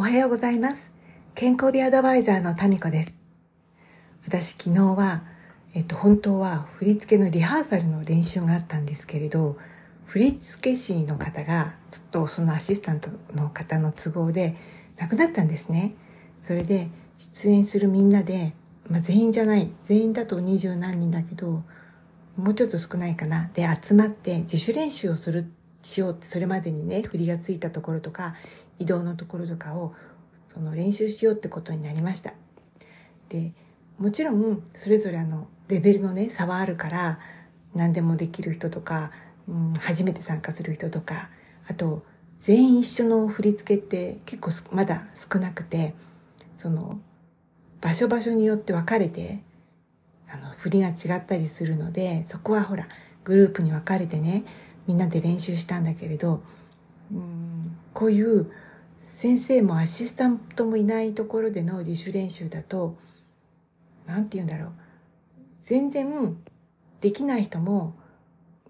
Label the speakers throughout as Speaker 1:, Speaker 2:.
Speaker 1: おはようございます。健康美アドバイザーのタミコです。私昨日は、えっと本当は振り付けのリハーサルの練習があったんですけれど、振付師の方がちょっとそのアシスタントの方の都合で亡くなったんですね。それで出演するみんなで、まあ、全員じゃない、全員だと二十何人だけど、もうちょっと少ないかな。で、集まって自主練習をする、しようって、それまでにね、振りがついたところとか、移動のところとかを、その練習しようってことになりました。で、もちろん、それぞれあの、レベルのね、差はあるから、何でもできる人とか、うん、初めて参加する人とか、あと、全員一緒の振り付けって結構まだ少なくて、その、場所場所によって分かれて、あの、振りが違ったりするので、そこはほら、グループに分かれてね、みんなで練習したんだけれど、うん、こういう先生もアシスタントもいないところでの自主練習だと、なんて言うんだろう。全然できない人も、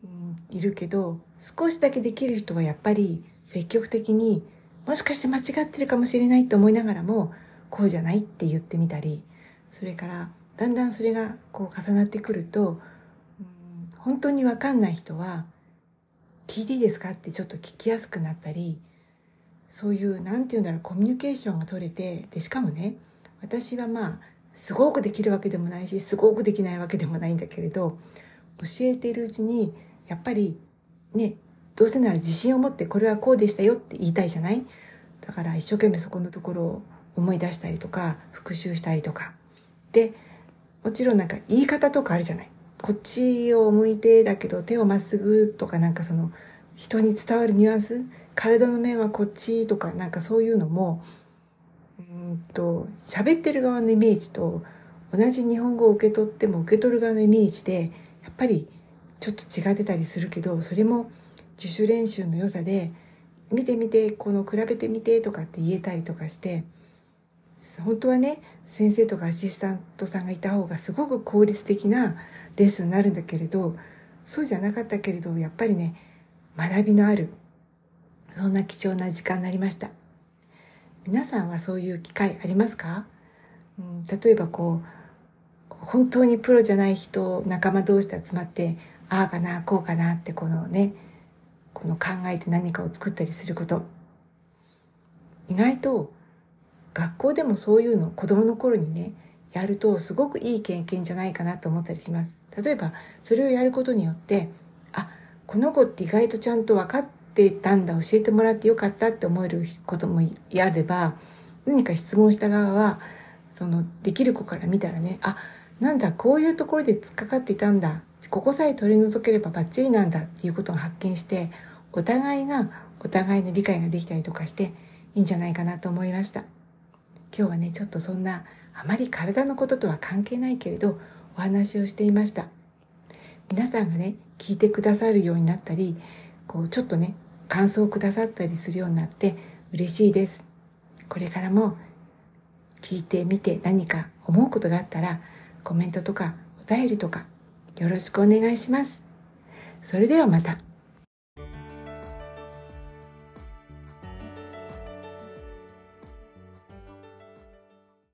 Speaker 1: うん、いるけど、少しだけできる人はやっぱり積極的に、もしかして間違ってるかもしれないと思いながらも、こうじゃないって言ってみたり、それからだんだんそれがこう重なってくると、うん、本当にわかんない人は、聞いていいですか？ってちょっと聞きやすくなったり、そういう、なんて言うんだろう、コミュニケーションが取れて、で、しかもね、私はまあ、すごくできるわけでもないし、すごくできないわけでもないんだけれど、教えているうちに、やっぱり、ね、どうせなら自信を持ってこれはこうでしたよって言いたいじゃない？だから一生懸命そこのところを思い出したりとか、復習したりとか。で、もちろんなんか言い方とかあるじゃない？こっちを向いてだけど手をまっすぐとかなんかその人に伝わるニュアンス体の面はこっちとかなんかそういうのもうんと喋ってる側のイメージと同じ日本語を受け取っても受け取る側のイメージでやっぱりちょっと違ってたりするけどそれも自主練習の良さで見てみてこの比べてみてとかって言えたりとかして本当はね先生とかアシスタントさんがいた方がすごく効率的なレッスンになるんだけれどそうじゃなかったけれどやっぱりね学びのあるそんな貴重な時間になりました。皆さんはそういう機会ありますか、うん、例えばこう本当にプロじゃない人仲間同士で集まってああかなこうかなってこのねこの考えて何かを作ったりすること。意外と学校でもそういうの子供の頃にねやるとすごくいい経験じゃないかなと思ったりします。例えばそれをやることによってあこの子って意外とちゃんと分かってたんだ教えてもらってよかったって思えることもやれば何か質問した側はそのできる子から見たらねあなんだこういうところで突っかかっていたんだここさえ取り除ければバッチリなんだっていうことを発見してお互いがお互いの理解ができたりとかしていいんじゃないかなと思いました。今日はねちょっとそんなあまり体のこととは関係ないけれどお話をしていました。皆さんがね聞いてくださるようになったりこうちょっとね感想をくださったりするようになって嬉しいです。これからも聞いてみて何か思うことがあったらコメントとかお便りとかよろしくお願いします。それではまた。